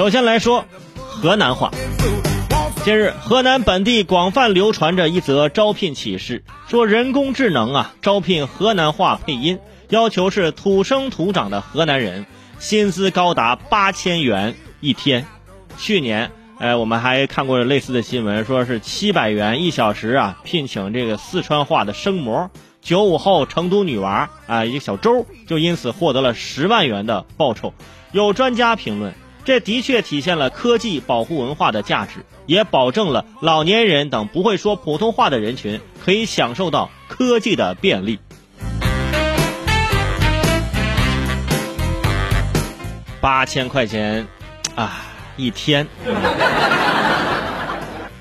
首先来说河南话。近日，河南本地广泛流传着一则招聘启事，说人工智能啊招聘河南话配音，要求是土生土长的河南人，薪资高达八千元一天。去年，呃，我们还看过类似的新闻，说是七百元一小时啊，聘请这个四川话的声模。九五后成都女娃啊，一个小周就因此获得了十万元的报酬。有专家评论，这的确体现了科技保护文化的价值。也保证了老年人等不会说普通话的人群可以享受到科技的便利。八千块钱，啊，一天。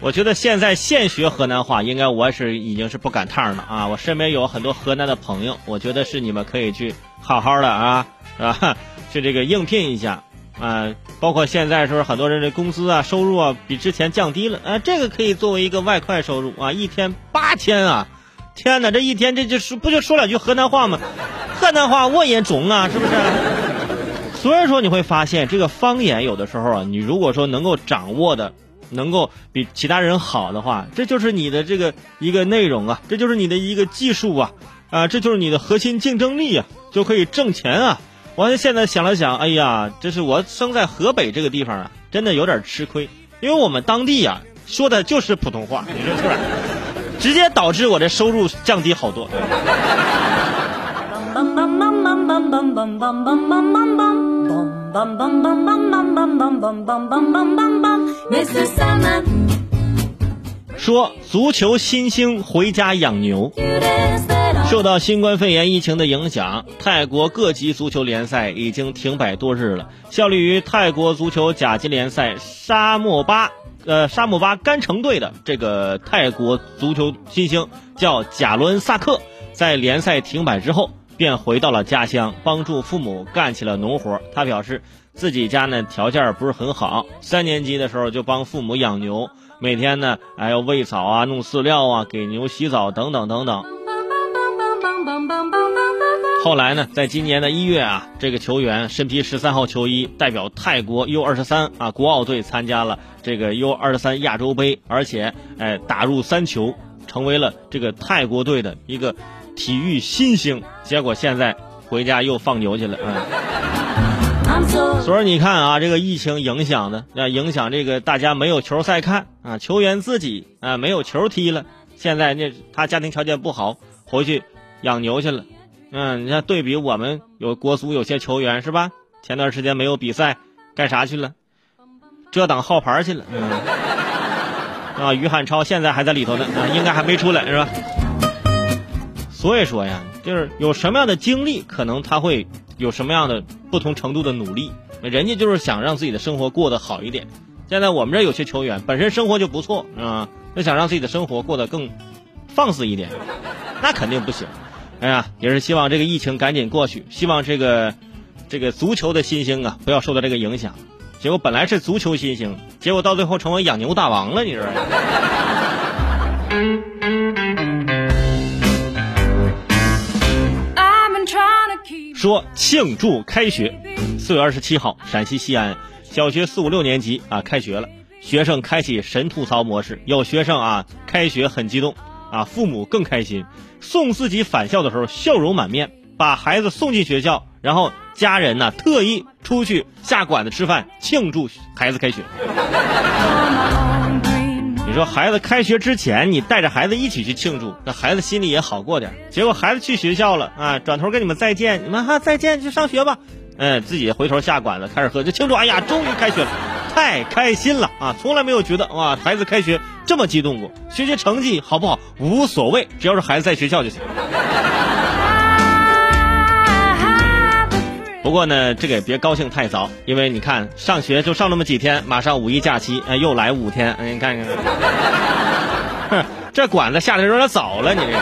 我觉得现在现学河南话，应该我是已经是不赶趟了啊！我身边有很多河南的朋友，我觉得是你们可以去好好的啊，是吧？去这个应聘一下。啊，包括现在是不是很多人的工资啊、收入啊比之前降低了，啊，这个可以作为一个外快收入啊，一天八千啊，天哪，这一天这就是不就说两句河南话吗？河南话我也中啊，是不是？所以说你会发现，这个方言有的时候啊，你如果说能够掌握的，能够比其他人好的话，这就是你的这个一个内容啊，这就是你的一个技术啊，啊，这就是你的核心竞争力啊，就可以挣钱啊。我现在想了想，哎呀，这是我生在河北这个地方啊，真的有点吃亏，因为我们当地呀说的就是普通话，你说是不是？直接导致我的收入降低好多。说足球新星回家养牛。受到新冠肺炎疫情的影响，泰国各级足球联赛已经停摆多日了。效力于泰国足球甲级联赛沙漠巴，呃沙漠巴甘城队的这个泰国足球新星叫贾伦萨克，在联赛停摆之后，便回到了家乡，帮助父母干起了农活。他表示自己家呢条件不是很好，三年级的时候就帮父母养牛，每天呢还要喂草啊、弄饲料啊、给牛洗澡等等等等。后来呢，在今年的一月啊，这个球员身披十三号球衣，代表泰国 U 二十三啊国奥队参加了这个 U 二十三亚洲杯，而且哎打入三球，成为了这个泰国队的一个体育新星。结果现在回家又放牛去了啊！所以你看啊，这个疫情影响的，啊，影响这个大家没有球赛看啊，球员自己啊没有球踢了。现在那他家庭条件不好，回去养牛去了。嗯，你看对比我们有国足有些球员是吧？前段时间没有比赛，干啥去了？遮挡号牌去了。嗯，啊，于汉超现在还在里头呢，啊，应该还没出来是吧？所以说呀，就是有什么样的经历，可能他会有什么样的不同程度的努力。人家就是想让自己的生活过得好一点。现在我们这有些球员本身生活就不错啊，就想让自己的生活过得更放肆一点，那肯定不行。哎呀，也是希望这个疫情赶紧过去，希望这个这个足球的新星啊不要受到这个影响。结果本来是足球新星，结果到最后成为养牛大王了，你知道吗？说庆祝开学，四月二十七号，陕西西安小学四五六年级啊开学了，学生开启神吐槽模式，有学生啊开学很激动。啊，父母更开心，送自己返校的时候笑容满面，把孩子送进学校，然后家人呢特意出去下馆子吃饭庆祝孩子开学。你说孩子开学之前，你带着孩子一起去庆祝，那孩子心里也好过点。结果孩子去学校了啊，转头跟你们再见，你们哈再见去上学吧。嗯，自己回头下馆子开始喝，就庆祝。哎呀，终于开学了，太开心了啊！从来没有觉得哇，孩子开学这么激动过。学习成绩好不好无所谓，只要是孩子在学校就行。不过呢，这个也别高兴太早，因为你看上学就上那么几天，马上五一假期，哎，又来五天，你看看，这管子下的有点早了，你这个。